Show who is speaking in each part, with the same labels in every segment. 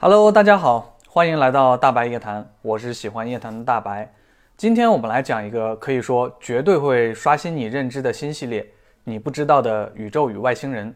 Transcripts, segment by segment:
Speaker 1: Hello，大家好，欢迎来到大白夜谈，我是喜欢夜谈的大白。今天我们来讲一个可以说绝对会刷新你认知的新系列——你不知道的宇宙与外星人。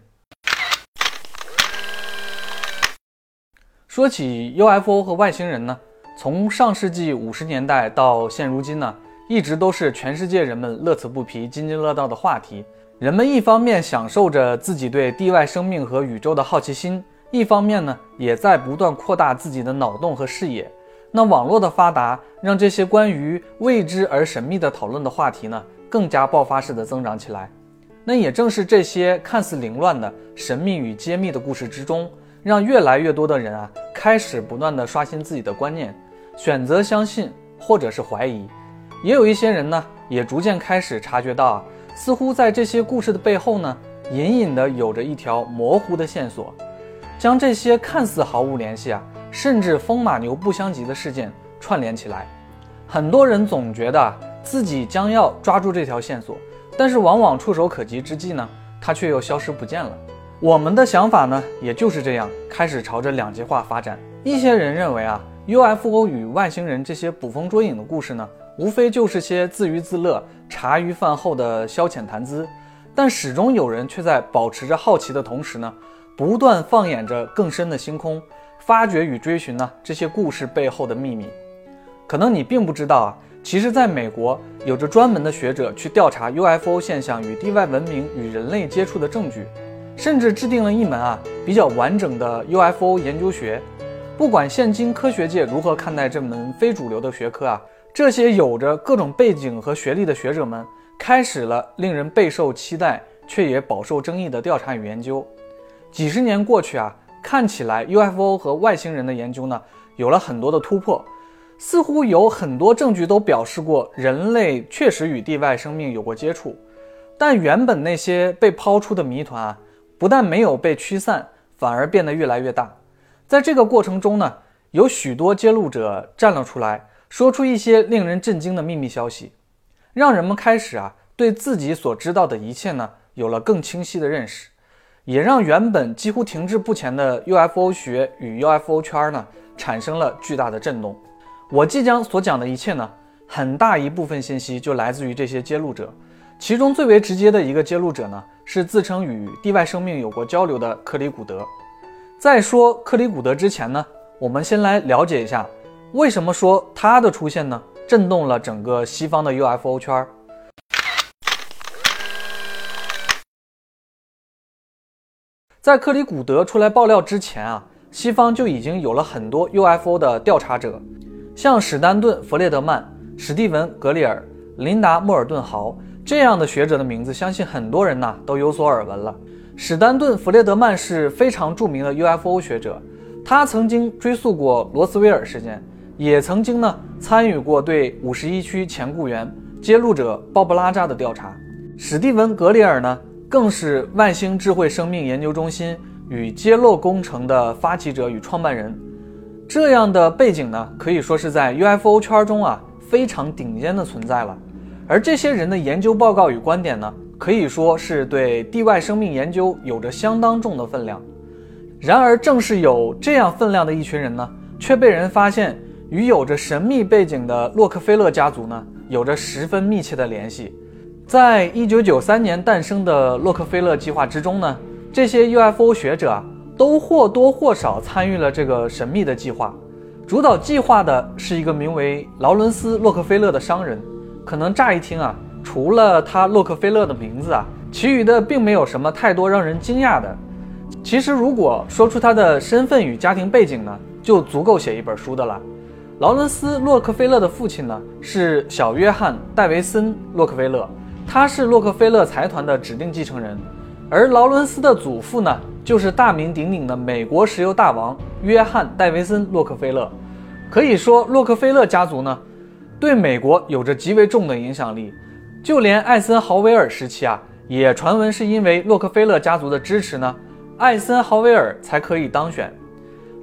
Speaker 1: 说起 UFO 和外星人呢，从上世纪五十年代到现如今呢，一直都是全世界人们乐此不疲、津津乐道的话题。人们一方面享受着自己对地外生命和宇宙的好奇心，一方面呢，也在不断扩大自己的脑洞和视野。那网络的发达，让这些关于未知而神秘的讨论的话题呢，更加爆发式的增长起来。那也正是这些看似凌乱的神秘与揭秘的故事之中。让越来越多的人啊，开始不断的刷新自己的观念，选择相信或者是怀疑。也有一些人呢，也逐渐开始察觉到啊，似乎在这些故事的背后呢，隐隐的有着一条模糊的线索，将这些看似毫无联系啊，甚至风马牛不相及的事件串联起来。很多人总觉得自己将要抓住这条线索，但是往往触手可及之际呢，它却又消失不见了。我们的想法呢，也就是这样开始朝着两极化发展。一些人认为啊，UFO 与外星人这些捕风捉影的故事呢，无非就是些自娱自乐、茶余饭后的消遣谈资。但始终有人却在保持着好奇的同时呢，不断放眼着更深的星空，发掘与追寻呢这些故事背后的秘密。可能你并不知道啊，其实在美国有着专门的学者去调查 UFO 现象与地外文明与人类接触的证据。甚至制定了一门啊比较完整的 UFO 研究学。不管现今科学界如何看待这门非主流的学科啊，这些有着各种背景和学历的学者们开始了令人备受期待却也饱受争议的调查与研究。几十年过去啊，看起来 UFO 和外星人的研究呢有了很多的突破，似乎有很多证据都表示过人类确实与地外生命有过接触。但原本那些被抛出的谜团啊。不但没有被驱散，反而变得越来越大。在这个过程中呢，有许多揭露者站了出来，说出一些令人震惊的秘密消息，让人们开始啊对自己所知道的一切呢有了更清晰的认识，也让原本几乎停滞不前的 UFO 学与 UFO 圈呢产生了巨大的震动。我即将所讲的一切呢，很大一部分信息就来自于这些揭露者。其中最为直接的一个揭露者呢，是自称与地外生命有过交流的克里古德。在说克里古德之前呢，我们先来了解一下，为什么说他的出现呢，震动了整个西方的 UFO 圈儿。在克里古德出来爆料之前啊，西方就已经有了很多 UFO 的调查者，像史丹顿·弗列德曼、史蒂文·格里尔、琳达·莫尔顿豪。这样的学者的名字，相信很多人呐都有所耳闻了。史丹顿·弗列德曼是非常著名的 UFO 学者，他曾经追溯过罗斯威尔事件，也曾经呢参与过对五十一区前雇员揭露者鲍布拉扎的调查。史蒂文·格里尔呢，更是万星智慧生命研究中心与揭露工程的发起者与创办人。这样的背景呢，可以说是在 UFO 圈中啊非常顶尖的存在了。而这些人的研究报告与观点呢，可以说是对地外生命研究有着相当重的分量。然而，正是有这样分量的一群人呢，却被人发现与有着神秘背景的洛克菲勒家族呢，有着十分密切的联系。在一九九三年诞生的洛克菲勒计划之中呢，这些 UFO 学者啊，都或多或少参与了这个神秘的计划。主导计划的是一个名为劳伦斯·洛克菲勒的商人。可能乍一听啊，除了他洛克菲勒的名字啊，其余的并没有什么太多让人惊讶的。其实，如果说出他的身份与家庭背景呢，就足够写一本书的了。劳伦斯·洛克菲勒的父亲呢是小约翰·戴维森·洛克菲勒，他是洛克菲勒财团的指定继承人。而劳伦斯的祖父呢，就是大名鼎鼎的美国石油大王约翰·戴维森·洛克菲勒。可以说，洛克菲勒家族呢。对美国有着极为重的影响力，就连艾森豪威尔时期啊，也传闻是因为洛克菲勒家族的支持呢，艾森豪威尔才可以当选。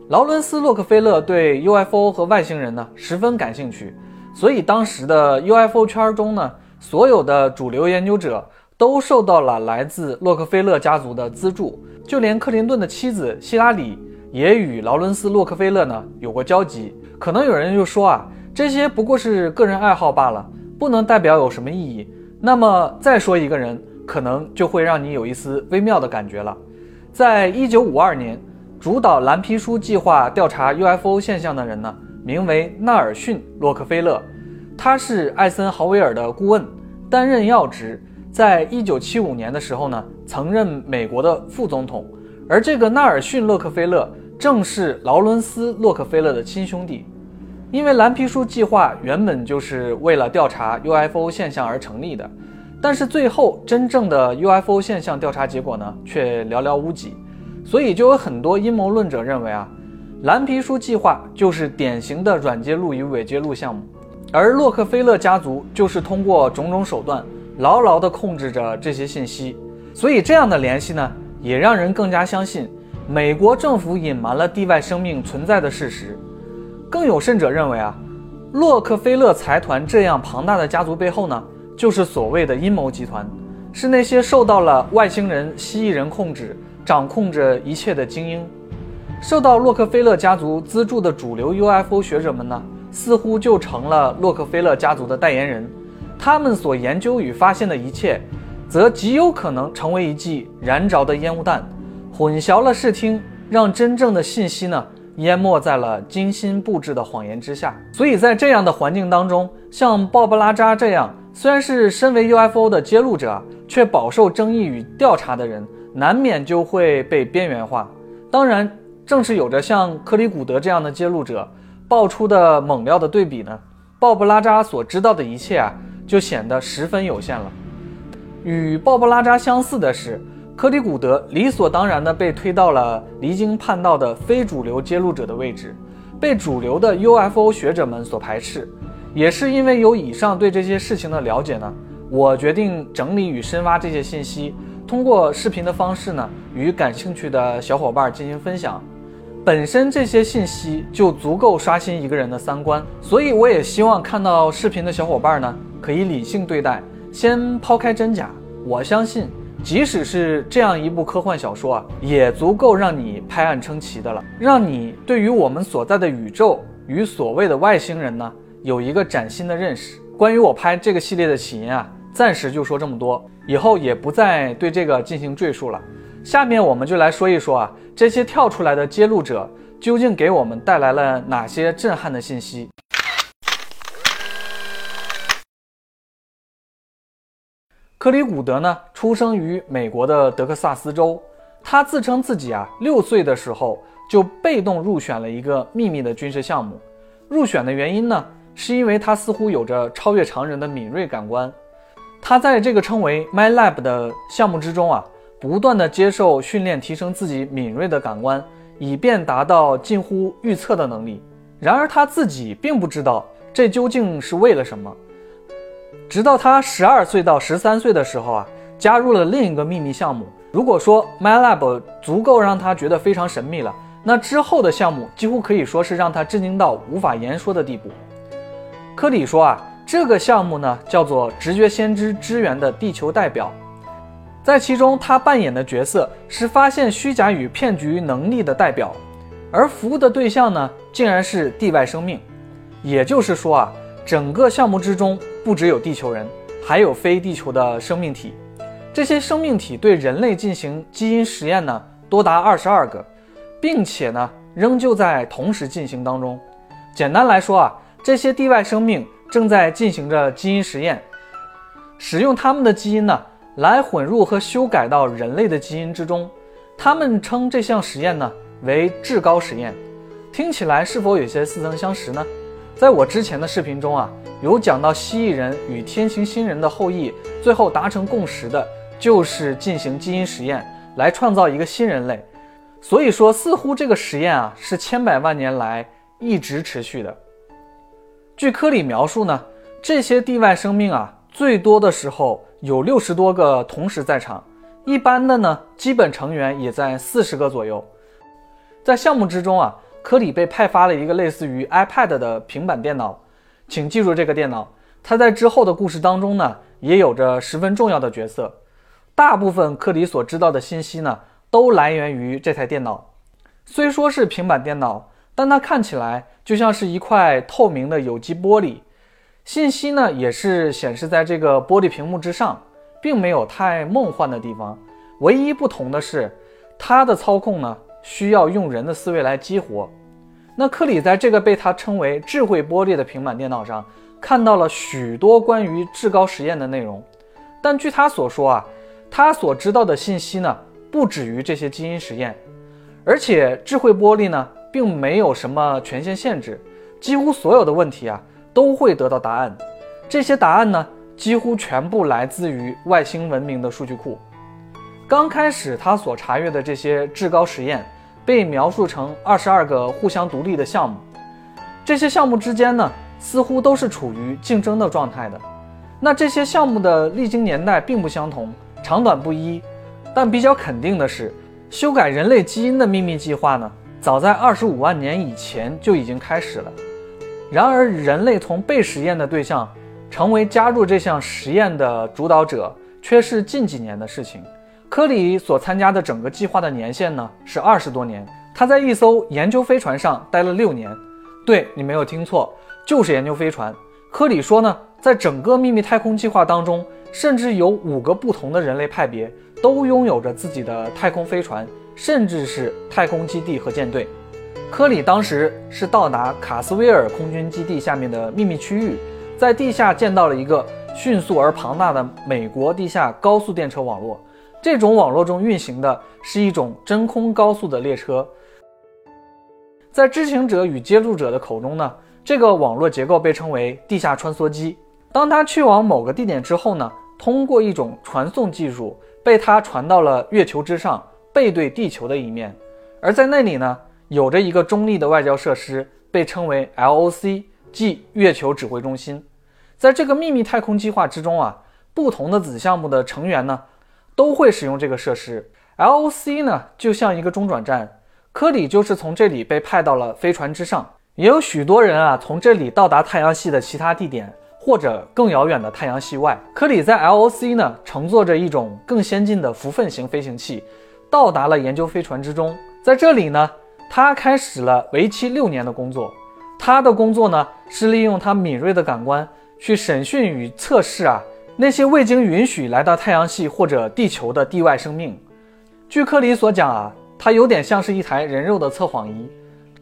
Speaker 1: 劳伦斯·洛克菲勒对 UFO 和外星人呢十分感兴趣，所以当时的 UFO 圈中呢，所有的主流研究者都受到了来自洛克菲勒家族的资助，就连克林顿的妻子希拉里也与劳伦斯·洛克菲勒呢有过交集。可能有人就说啊，这些不过是个人爱好罢了，不能代表有什么意义。那么再说一个人，可能就会让你有一丝微妙的感觉了。在一九五二年，主导蓝皮书计划调查 UFO 现象的人呢，名为纳尔逊·洛克菲勒，他是艾森豪威尔的顾问，担任要职。在一九七五年的时候呢，曾任美国的副总统。而这个纳尔逊·洛克菲勒正是劳伦斯·洛克菲勒的亲兄弟。因为蓝皮书计划原本就是为了调查 UFO 现象而成立的，但是最后真正的 UFO 现象调查结果呢，却寥寥无几。所以就有很多阴谋论者认为啊，蓝皮书计划就是典型的软揭露与伪揭露项目，而洛克菲勒家族就是通过种种手段。牢牢地控制着这些信息，所以这样的联系呢，也让人更加相信美国政府隐瞒了地外生命存在的事实。更有甚者认为啊，洛克菲勒财团这样庞大的家族背后呢，就是所谓的阴谋集团，是那些受到了外星人、蜥蜴人控制、掌控着一切的精英。受到洛克菲勒家族资助的主流 UFO 学者们呢，似乎就成了洛克菲勒家族的代言人。他们所研究与发现的一切，则极有可能成为一剂燃着的烟雾弹，混淆了视听，让真正的信息呢淹没在了精心布置的谎言之下。所以在这样的环境当中，像鲍勃拉扎这样虽然是身为 UFO 的揭露者，却饱受争议与调查的人，难免就会被边缘化。当然，正是有着像克里古德这样的揭露者，爆出的猛料的对比呢，鲍勃拉扎所知道的一切啊。就显得十分有限了。与鲍勃拉扎相似的是，科里古德理所当然地被推到了离经叛道的非主流揭露者的位置，被主流的 UFO 学者们所排斥。也是因为有以上对这些事情的了解呢，我决定整理与深挖这些信息，通过视频的方式呢，与感兴趣的小伙伴进行分享。本身这些信息就足够刷新一个人的三观，所以我也希望看到视频的小伙伴呢。可以理性对待，先抛开真假。我相信，即使是这样一部科幻小说啊，也足够让你拍案称奇的了，让你对于我们所在的宇宙与所谓的外星人呢，有一个崭新的认识。关于我拍这个系列的起因啊，暂时就说这么多，以后也不再对这个进行赘述了。下面我们就来说一说啊，这些跳出来的揭露者究竟给我们带来了哪些震撼的信息。克里古德呢，出生于美国的德克萨斯州。他自称自己啊，六岁的时候就被动入选了一个秘密的军事项目。入选的原因呢，是因为他似乎有着超越常人的敏锐感官。他在这个称为 My Lab 的项目之中啊，不断的接受训练，提升自己敏锐的感官，以便达到近乎预测的能力。然而他自己并不知道这究竟是为了什么。直到他十二岁到十三岁的时候啊，加入了另一个秘密项目。如果说 MyLab 足够让他觉得非常神秘了，那之后的项目几乎可以说是让他震惊到无法言说的地步。科里说啊，这个项目呢叫做直觉先知支援的地球代表，在其中他扮演的角色是发现虚假与骗局能力的代表，而服务的对象呢竟然是地外生命。也就是说啊。整个项目之中，不只有地球人，还有非地球的生命体。这些生命体对人类进行基因实验呢，多达二十二个，并且呢，仍旧在同时进行当中。简单来说啊，这些地外生命正在进行着基因实验，使用他们的基因呢，来混入和修改到人类的基因之中。他们称这项实验呢为至高实验。听起来是否有些似曾相识呢？在我之前的视频中啊，有讲到蜥蜴人与天行星人的后裔最后达成共识的，就是进行基因实验来创造一个新人类。所以说，似乎这个实验啊是千百万年来一直持续的。据科里描述呢，这些地外生命啊，最多的时候有六十多个同时在场，一般的呢，基本成员也在四十个左右。在项目之中啊。科里被派发了一个类似于 iPad 的平板电脑，请记住这个电脑，它在之后的故事当中呢，也有着十分重要的角色。大部分科里所知道的信息呢，都来源于这台电脑。虽说是平板电脑，但它看起来就像是一块透明的有机玻璃，信息呢也是显示在这个玻璃屏幕之上，并没有太梦幻的地方。唯一不同的是，它的操控呢需要用人的思维来激活。那克里在这个被他称为“智慧玻璃”的平板电脑上看到了许多关于至高实验的内容，但据他所说啊，他所知道的信息呢不止于这些基因实验，而且智慧玻璃呢并没有什么权限限制，几乎所有的问题啊都会得到答案。这些答案呢几乎全部来自于外星文明的数据库。刚开始他所查阅的这些至高实验。被描述成二十二个互相独立的项目，这些项目之间呢，似乎都是处于竞争的状态的。那这些项目的历经年代并不相同，长短不一。但比较肯定的是，修改人类基因的秘密计划呢，早在二十五万年以前就已经开始了。然而，人类从被实验的对象成为加入这项实验的主导者，却是近几年的事情。科里所参加的整个计划的年限呢是二十多年，他在一艘研究飞船上待了六年。对你没有听错，就是研究飞船。科里说呢，在整个秘密太空计划当中，甚至有五个不同的人类派别都拥有着自己的太空飞船，甚至是太空基地和舰队。科里当时是到达卡斯威尔空军基地下面的秘密区域，在地下见到了一个迅速而庞大的美国地下高速电车网络。这种网络中运行的是一种真空高速的列车，在知情者与接触者的口中呢，这个网络结构被称为地下穿梭机。当它去往某个地点之后呢，通过一种传送技术，被它传到了月球之上，背对地球的一面。而在那里呢，有着一个中立的外交设施，被称为 LOC，即月球指挥中心。在这个秘密太空计划之中啊，不同的子项目的成员呢。都会使用这个设施，LOC 呢就像一个中转站，科里就是从这里被派到了飞船之上，也有许多人啊从这里到达太阳系的其他地点或者更遥远的太阳系外。科里在 LOC 呢乘坐着一种更先进的浮粪型飞行器，到达了研究飞船之中，在这里呢他开始了为期六年的工作，他的工作呢是利用他敏锐的感官去审讯与测试啊。那些未经允许来到太阳系或者地球的地外生命，据科里所讲啊，他有点像是一台人肉的测谎仪，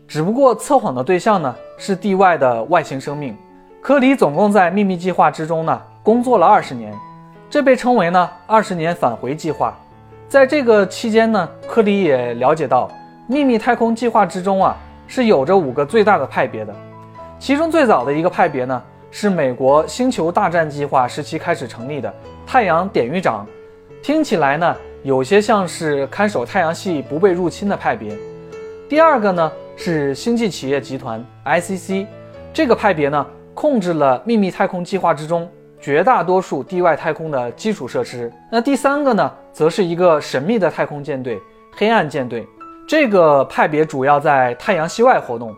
Speaker 1: 只不过测谎的对象呢是地外的外星生命。科里总共在秘密计划之中呢工作了二十年，这被称为呢二十年返回计划。在这个期间呢，科里也了解到秘密太空计划之中啊是有着五个最大的派别的，其中最早的一个派别呢。是美国星球大战计划时期开始成立的太阳典狱长，听起来呢有些像是看守太阳系不被入侵的派别。第二个呢是星际企业集团 ICC，这个派别呢控制了秘密太空计划之中绝大多数地外太空的基础设施。那第三个呢则是一个神秘的太空舰队——黑暗舰队，这个派别主要在太阳系外活动。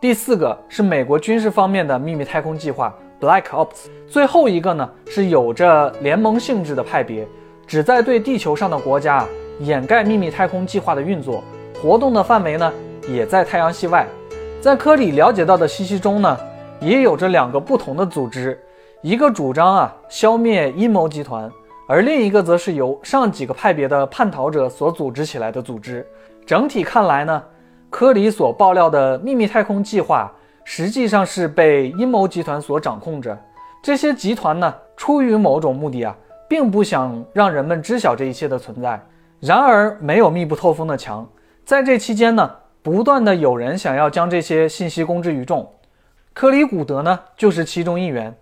Speaker 1: 第四个是美国军事方面的秘密太空计划 Black Ops，最后一个呢是有着联盟性质的派别，旨在对地球上的国家掩盖秘密太空计划的运作，活动的范围呢也在太阳系外。在科里了解到的信息中呢，也有着两个不同的组织，一个主张啊消灭阴谋集团，而另一个则是由上几个派别的叛逃者所组织起来的组织。整体看来呢。科里所爆料的秘密太空计划，实际上是被阴谋集团所掌控着。这些集团呢，出于某种目的啊，并不想让人们知晓这一切的存在。然而，没有密不透风的墙，在这期间呢，不断的有人想要将这些信息公之于众。科里古德呢，就是其中一员。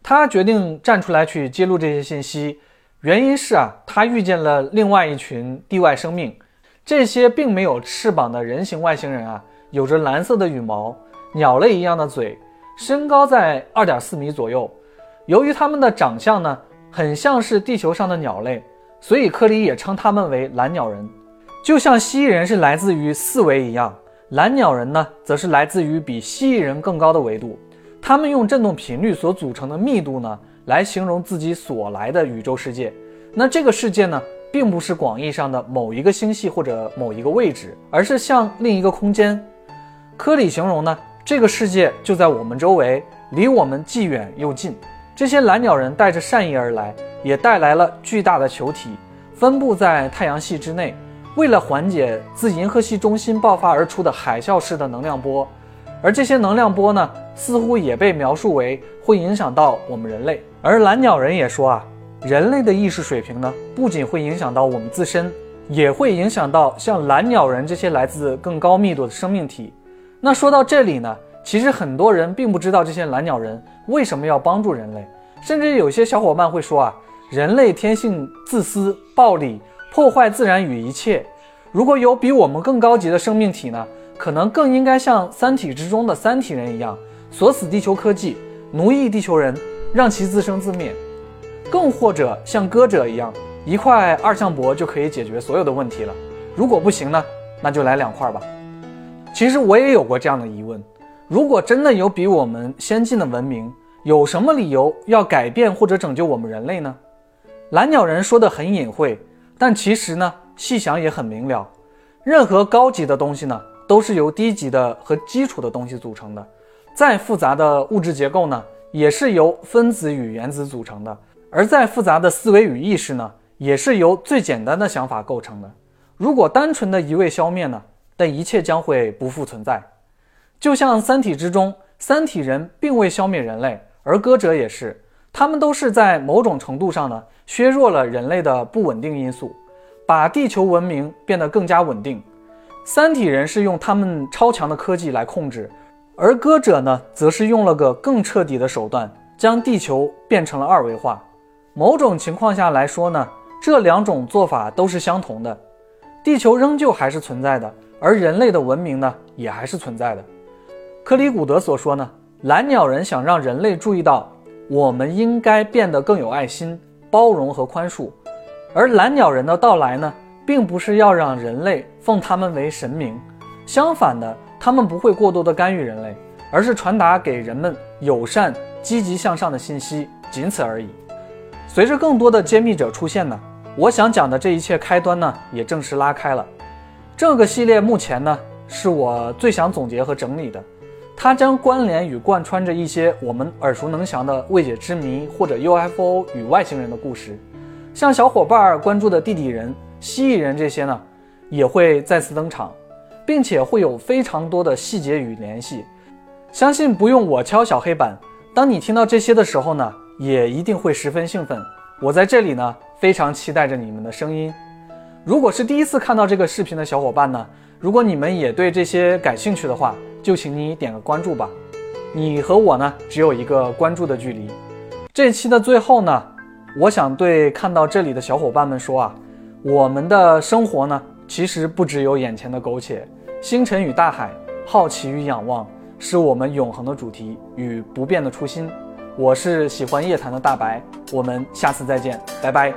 Speaker 1: 他决定站出来去揭露这些信息，原因是啊，他遇见了另外一群地外生命。这些并没有翅膀的人形外星人啊，有着蓝色的羽毛、鸟类一样的嘴，身高在二点四米左右。由于他们的长相呢，很像是地球上的鸟类，所以科里也称他们为蓝鸟人。就像蜥蜴人是来自于四维一样，蓝鸟人呢，则是来自于比蜥蜴人更高的维度。他们用振动频率所组成的密度呢，来形容自己所来的宇宙世界。那这个世界呢？并不是广义上的某一个星系或者某一个位置，而是像另一个空间。科里形容呢，这个世界就在我们周围，离我们既远又近。这些蓝鸟人带着善意而来，也带来了巨大的球体，分布在太阳系之内。为了缓解自银河系中心爆发而出的海啸式的能量波，而这些能量波呢，似乎也被描述为会影响到我们人类。而蓝鸟人也说啊，人类的意识水平呢，不仅会影响到我们自身，也会影响到像蓝鸟人这些来自更高密度的生命体。那说到这里呢，其实很多人并不知道这些蓝鸟人为什么要帮助人类，甚至有些小伙伴会说啊，人类天性自私、暴力。破坏自然与一切。如果有比我们更高级的生命体呢？可能更应该像《三体》之中的三体人一样，锁死地球科技，奴役地球人，让其自生自灭。更或者像歌者一样，一块二向箔就可以解决所有的问题了。如果不行呢？那就来两块吧。其实我也有过这样的疑问：如果真的有比我们先进的文明，有什么理由要改变或者拯救我们人类呢？蓝鸟人说的很隐晦。但其实呢，细想也很明了，任何高级的东西呢，都是由低级的和基础的东西组成的。再复杂的物质结构呢，也是由分子与原子组成的。而再复杂的思维与意识呢，也是由最简单的想法构成的。如果单纯的一味消灭呢，但一切将会不复存在。就像《三体》之中，三体人并未消灭人类，而歌者也是。他们都是在某种程度上呢，削弱了人类的不稳定因素，把地球文明变得更加稳定。三体人是用他们超强的科技来控制，而歌者呢，则是用了个更彻底的手段，将地球变成了二维化。某种情况下来说呢，这两种做法都是相同的，地球仍旧还是存在的，而人类的文明呢，也还是存在的。克里古德所说呢，蓝鸟人想让人类注意到。我们应该变得更有爱心、包容和宽恕，而蓝鸟人的到来呢，并不是要让人类奉他们为神明，相反的，他们不会过多的干预人类，而是传达给人们友善、积极向上的信息，仅此而已。随着更多的揭秘者出现呢，我想讲的这一切开端呢，也正式拉开了。这个系列目前呢，是我最想总结和整理的。它将关联与贯穿着一些我们耳熟能详的未解之谜，或者 UFO 与外星人的故事，像小伙伴关注的地底人、蜥蜴人这些呢，也会再次登场，并且会有非常多的细节与联系。相信不用我敲小黑板，当你听到这些的时候呢，也一定会十分兴奋。我在这里呢，非常期待着你们的声音。如果是第一次看到这个视频的小伙伴呢，如果你们也对这些感兴趣的话，就请你点个关注吧，你和我呢只有一个关注的距离。这期的最后呢，我想对看到这里的小伙伴们说啊，我们的生活呢其实不只有眼前的苟且，星辰与大海，好奇与仰望，是我们永恒的主题与不变的初心。我是喜欢夜谈的大白，我们下次再见，拜拜。